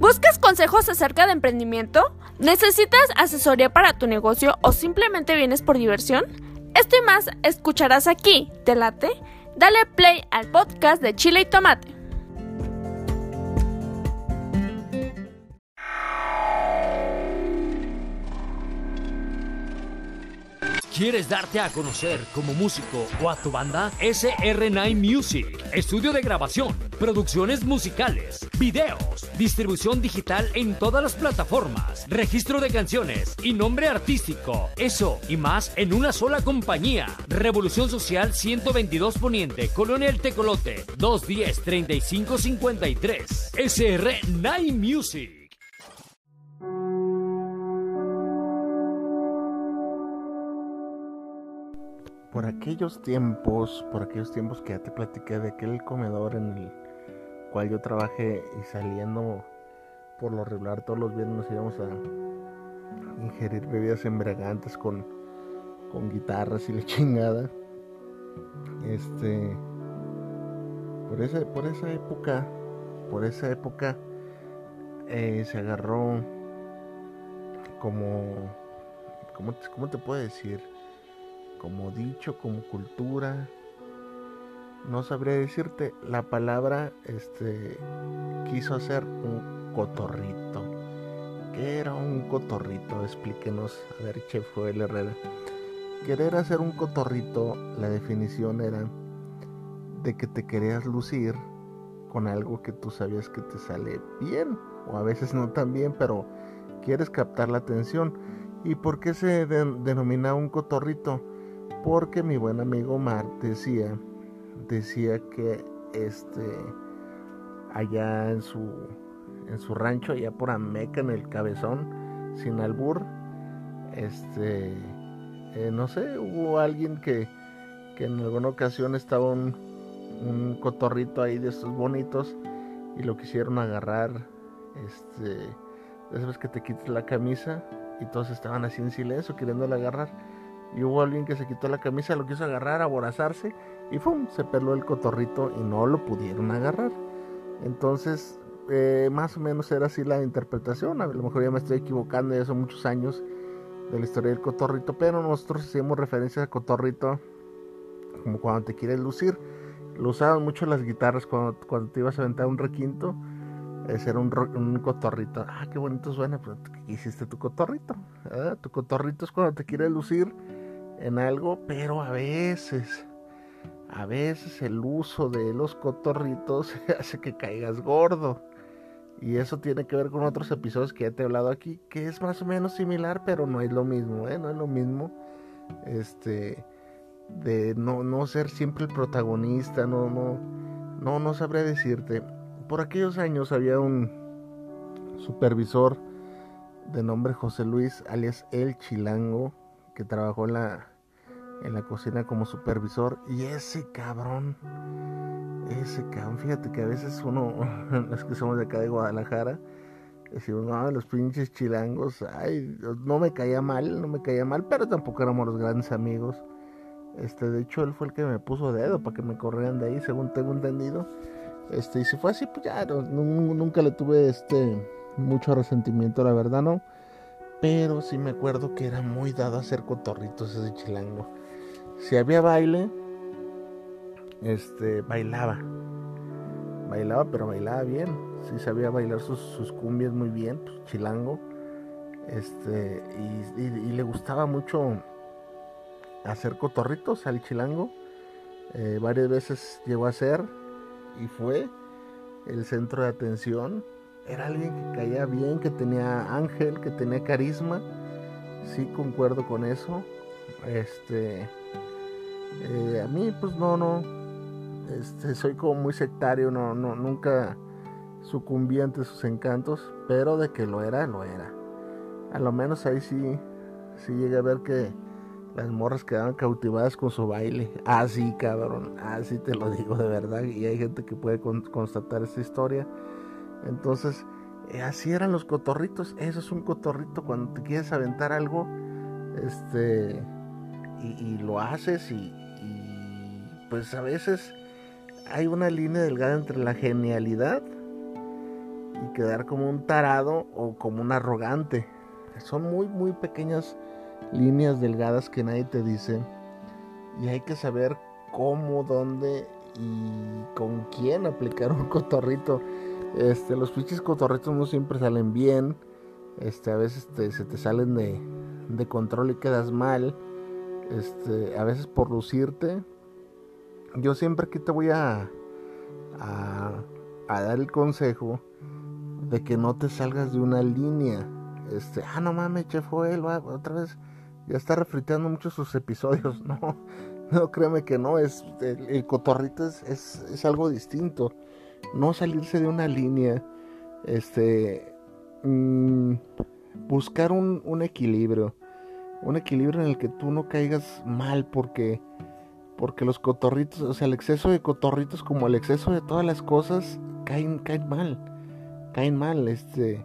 ¿Buscas consejos acerca de emprendimiento? ¿Necesitas asesoría para tu negocio o simplemente vienes por diversión? Esto y más escucharás aquí, ¿te late? Dale play al podcast de Chile y Tomate. ¿Quieres darte a conocer como músico o a tu banda? SR9 Music, estudio de grabación, producciones musicales, videos, distribución digital en todas las plataformas, registro de canciones y nombre artístico. Eso y más en una sola compañía. Revolución Social 122 Poniente, Colonia El Tecolote, 210 3553. SR9 Music. por aquellos tiempos, por aquellos tiempos que ya te platiqué de aquel comedor en el cual yo trabajé y saliendo por lo regular todos los viernes nos íbamos a ingerir bebidas embriagantes con, con guitarras y la chingada. Este, por esa, por esa época, por esa época eh, se agarró como, ¿cómo, ¿cómo te puedo decir? como dicho, como cultura. No sabría decirte, la palabra este quiso hacer un cotorrito. ¿Qué era un cotorrito? Explíquenos, a ver, Chef Joel Herrera. Querer hacer un cotorrito, la definición era de que te querías lucir con algo que tú sabías que te sale bien, o a veces no tan bien, pero quieres captar la atención. ¿Y por qué se denomina un cotorrito? porque mi buen amigo Mar decía, decía que este allá en su en su rancho allá por Ameca en el Cabezón, sin albur, este eh, no sé, hubo alguien que, que en alguna ocasión estaba un, un cotorrito ahí de estos bonitos y lo quisieron agarrar, este, vez que te quites la camisa y todos estaban así en silencio queriéndole agarrar. Y hubo alguien que se quitó la camisa, lo quiso agarrar, aborazarse y ¡fum! se peló el cotorrito y no lo pudieron agarrar. Entonces, eh, más o menos era así la interpretación. A lo mejor ya me estoy equivocando, ya son muchos años de la historia del cotorrito, pero nosotros hacíamos referencia a cotorrito como cuando te quieres lucir. Lo usaban mucho las guitarras cuando, cuando te ibas a aventar un requinto. Era un, un cotorrito. Ah, qué bonito suena, pero hiciste tu cotorrito. Tu cotorrito es cuando te quieres lucir en algo, pero a veces, a veces el uso de los cotorritos hace que caigas gordo. Y eso tiene que ver con otros episodios que ya te he hablado aquí, que es más o menos similar, pero no es lo mismo, ¿eh? No es lo mismo. Este, de no, no ser siempre el protagonista, no, no, no, no sabré decirte. Por aquellos años había un supervisor de nombre José Luis, alias El Chilango, que trabajó en la, en la cocina como supervisor. Y ese cabrón, ese cabrón, fíjate que a veces uno, los que somos de acá de Guadalajara, decimos, no, los pinches chilangos, ay, no me caía mal, no me caía mal, pero tampoco éramos los grandes amigos. Este, de hecho, él fue el que me puso dedo para que me corrieran de ahí, según tengo entendido. Este, y si fue así, pues ya, nunca le tuve este mucho resentimiento, la verdad, no. Pero sí me acuerdo que era muy dado a hacer cotorritos ese chilango. Si había baile, este, bailaba. Bailaba, pero bailaba bien. Sí sabía bailar sus, cumbias muy bien, pues, chilango. Este, y, le gustaba mucho hacer cotorritos al chilango. Eh, varias veces llegó a ser y fue el centro de atención. Era alguien que caía bien, que tenía ángel, que tenía carisma. Sí, concuerdo con eso. Este eh, a mí pues no, no, este, soy como muy sectario, no, no, nunca sucumbí ante sus encantos, pero de que lo era, lo era. A lo menos ahí sí, sí llegué a ver que las morras quedaban cautivadas con su baile. Así, ah, cabrón, así te lo digo de verdad. Y hay gente que puede constatar esta historia. Entonces, eh, así eran los cotorritos. Eso es un cotorrito cuando te quieres aventar algo. Este y, lo haces y, pues a veces hay una línea delgada entre la genialidad y quedar como un tarado o como un arrogante. Son muy, muy pequeñas líneas delgadas que nadie te dice y hay que saber cómo, dónde y con quién aplicar un cotorrito. Este, los pinches cotorritos no siempre salen bien. Este, a veces se te salen de, de, control y quedas mal. Este, a veces por lucirte. Yo siempre aquí te voy a, a, dar el consejo de que no te salgas de una línea. Este, ah, no mames, Chef va, otra vez ya está refriteando mucho sus episodios. No, no, créeme que no, es, el, cotorrito es, es, algo distinto. No salirse de una línea, este, mm, buscar un, equilibrio. Un equilibrio en el que tú no caigas mal porque, porque los cotorritos, o sea, el exceso de cotorritos como el exceso de todas las cosas caen, caen mal. Caen mal, este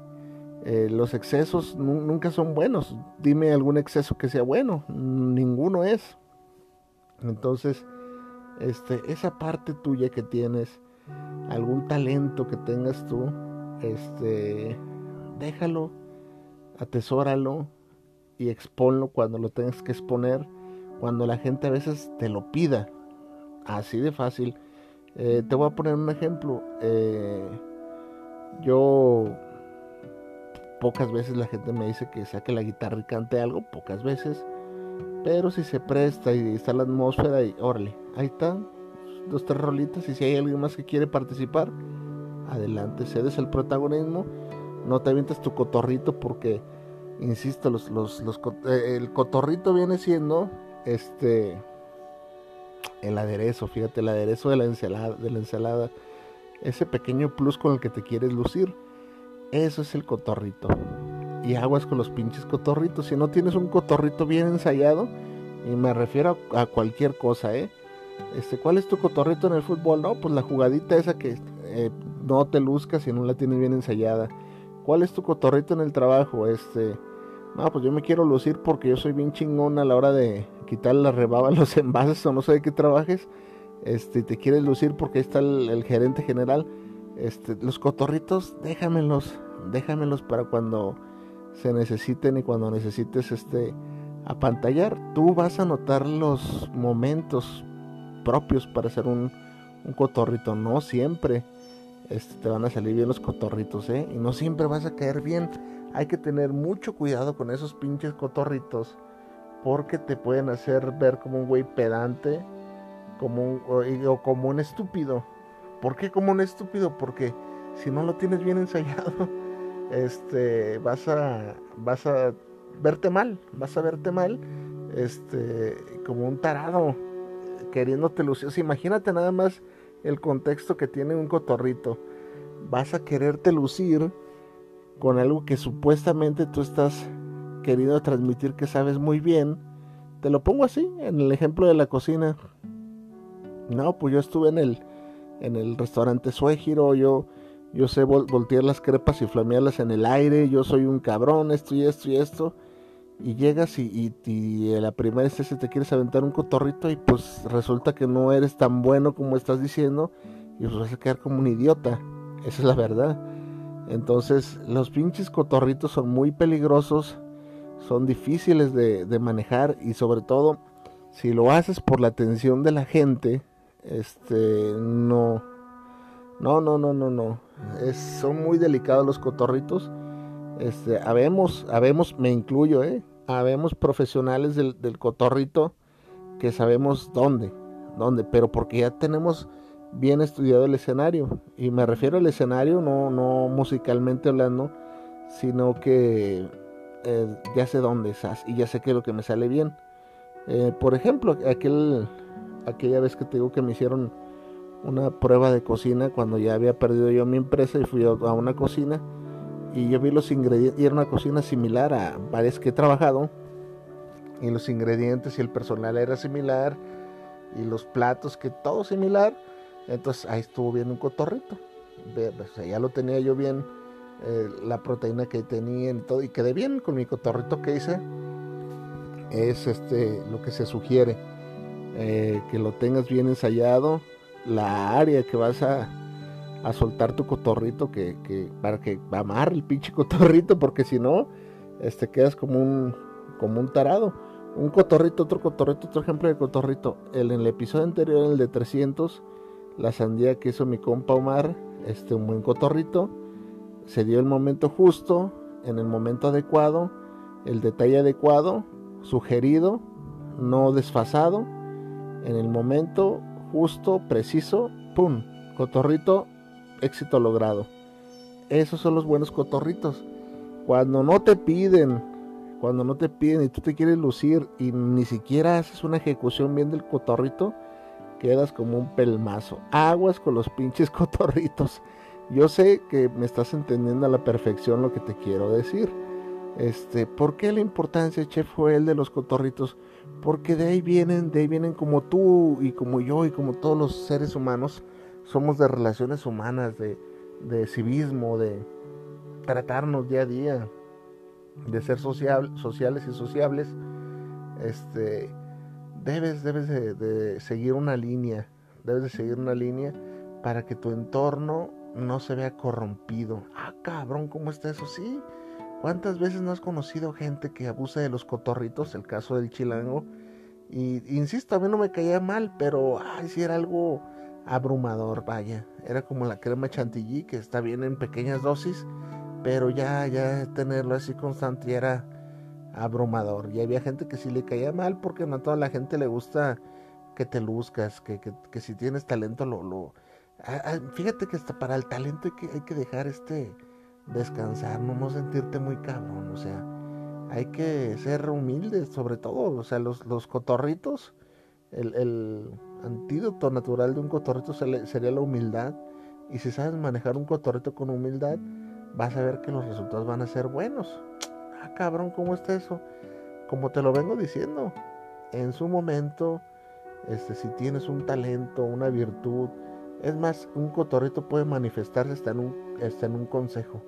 eh, los excesos nunca son buenos. Dime algún exceso que sea bueno. Ninguno es. Entonces, este, esa parte tuya que tienes, algún talento que tengas tú, este, déjalo, atesóralo y exponlo cuando lo tengas que exponer, cuando la gente a veces te lo pida. Así de fácil. Eh, te voy a poner un ejemplo. Eh, yo Pocas veces la gente me dice que saque la guitarra y cante algo, pocas veces. Pero si se presta y está la atmósfera y órale, ahí están dos, tres rolitas. Y si hay alguien más que quiere participar, adelante, cedes el protagonismo. No te avientas tu cotorrito porque, insisto, los, los, eh, el cotorrito viene siendo este el aderezo, fíjate, el aderezo de la ensalada, de la ensalada, ese pequeño plus con el que te quieres lucir. Eso es el cotorrito. Y aguas con los pinches cotorritos. Si no tienes un cotorrito bien ensayado, y me refiero a, cualquier cosa, ¿eh? Este, ¿Cuál es tu cotorrito en el fútbol? No, pues la jugadita esa que eh, no te luzcas si no la tienes bien ensayada. ¿Cuál es tu cotorrito en el trabajo? Este, no, pues yo me quiero lucir porque yo soy bien chingón a la hora de quitar la rebaba los envases o no sé de qué trabajes. Este, te quieres lucir porque ahí está el gerente general este, los cotorritos, déjamelos, déjamelos para cuando se necesiten y cuando necesites este apantallar. Tú vas a notar los momentos propios para hacer un, un cotorrito. No siempre este, te van a salir bien los cotorritos, ¿eh? Y no siempre vas a caer bien. Hay que tener mucho cuidado con esos pinches cotorritos. Porque te pueden hacer ver como un güey pedante como o como un estúpido. ¿Por qué como un estúpido? Porque si no lo tienes bien ensayado, este, vas a, vas a verte mal, vas a verte mal, este, como un tarado, queriéndote lucir. imagínate nada más el contexto que tiene un cotorrito. Vas a quererte lucir con algo que supuestamente tú estás queriendo transmitir que sabes muy bien. Te lo pongo así, en el ejemplo de la cocina. No, pues yo estuve en el en el restaurante Suegiro, yo, yo sé voltear las crepas y flamearlas en el aire, yo soy un cabrón, esto y esto y esto. Y llegas y, y, la primera se te quieres aventar un cotorrito y pues resulta que no eres tan bueno como estás diciendo y pues vas a quedar como un idiota. Esa es la verdad. Entonces los pinches cotorritos son muy peligrosos, son difíciles de, de manejar y sobre todo si lo haces por la atención de la gente, este, no. No, no, no, no, no. Son muy delicados los cotorritos. Este, habemos, habemos, me incluyo, eh. Habemos profesionales del, del cotorrito que sabemos dónde, dónde, pero porque ya tenemos bien estudiado el escenario. Y me refiero al escenario, no, no musicalmente hablando, sino que eh, ya sé dónde estás y ya sé que es lo que me sale bien. Eh, por ejemplo, aquel aquella vez que te digo que me hicieron una prueba de cocina cuando ya había perdido yo mi empresa y fui a una cocina y yo vi los ingredientes y era una cocina similar a varias que he trabajado y los ingredientes y el personal era similar y los platos que todo similar entonces ahí estuvo bien un cotorrito. Ya lo tenía yo bien eh, la proteína que tenía y todo y quedé bien con mi cotorrito que hice. Es este lo que se sugiere eh, que lo tengas bien ensayado, la área que vas a, a soltar tu cotorrito que, que para que amar el pinche cotorrito porque si no este quedas como un como un tarado. Un cotorrito otro cotorrito otro ejemplo de cotorrito. El, en el episodio anterior el de 300 la sandía que hizo mi compa Omar este un buen cotorrito se dio el momento justo en el momento adecuado el detalle adecuado sugerido no desfasado en el momento justo preciso pum cotorrito éxito logrado. Esos son los buenos cotorritos. Cuando no te piden, cuando no te piden y tú te quieres lucir y ni siquiera haces una ejecución bien del cotorrito, quedas como un pelmazo. Aguas con los pinches cotorritos. Yo sé que me estás entendiendo a la perfección lo que te quiero decir. Este, ¿por qué la importancia, chef, fue el de los cotorritos? Porque de ahí vienen, de ahí vienen como tú y como yo y como todos los seres humanos somos de relaciones humanas, de, civismo, de tratarnos día a día, de ser sociales y sociables, este, debes, debes de, seguir una línea, debes de seguir una línea para que tu entorno no se vea corrompido. Ah, cabrón, ¿cómo está eso? Sí. ¿Cuántas veces no has conocido gente que abusa de los cotorritos? El caso del chilango. Y insisto, a mí no me caía mal, pero ay, si era algo abrumador, vaya. Era como la crema chantilly que está bien en pequeñas dosis, pero ya, ya tenerlo así constante era abrumador. Y había gente que sí le caía mal porque no a toda la gente le gusta que te luzcas, que, que, si tienes talento lo... lo fíjate que hasta para el talento hay que, hay que dejar este descansar, no, no sentirte muy cabrón, o sea, hay que ser humildes sobre todo, o sea, los, los cotorritos, el, el antídoto natural de un cotorrito sería la humildad. Y si sabes manejar un cotorrito con humildad, vas a ver que los resultados van a ser buenos. Ah, cabrón, ¿cómo está eso? Como te lo vengo diciendo, en su momento, este, si tienes un talento, una virtud, es más, un cotorrito puede manifestarse hasta en un, hasta en un consejo.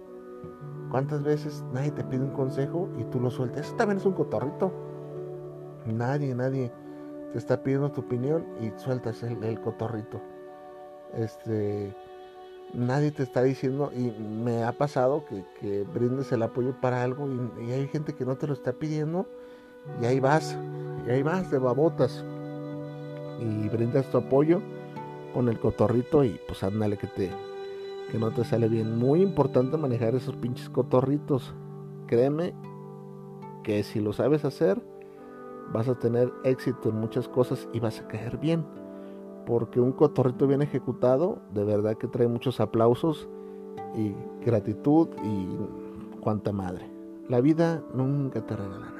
¿Cuántas veces nadie te pide un consejo y tú lo sueltas? Eso también es un cotorrito. Nadie, nadie está pidiendo tu opinión y sueltas el, cotorrito. Este, nadie te está diciendo, y me ha pasado que, brindes el apoyo para algo y, hay gente que no te lo está pidiendo y ahí vas, y ahí vas de babotas y brindas tu apoyo con el cotorrito y pues ándale que te que no te sale bien. Muy importante manejar esos pinches cotorritos. Créeme que si lo sabes hacer, vas a tener éxito en muchas cosas y vas a caer bien. Porque un cotorrito bien ejecutado, de verdad que trae muchos aplausos y gratitud y cuanta madre. La vida nunca te regala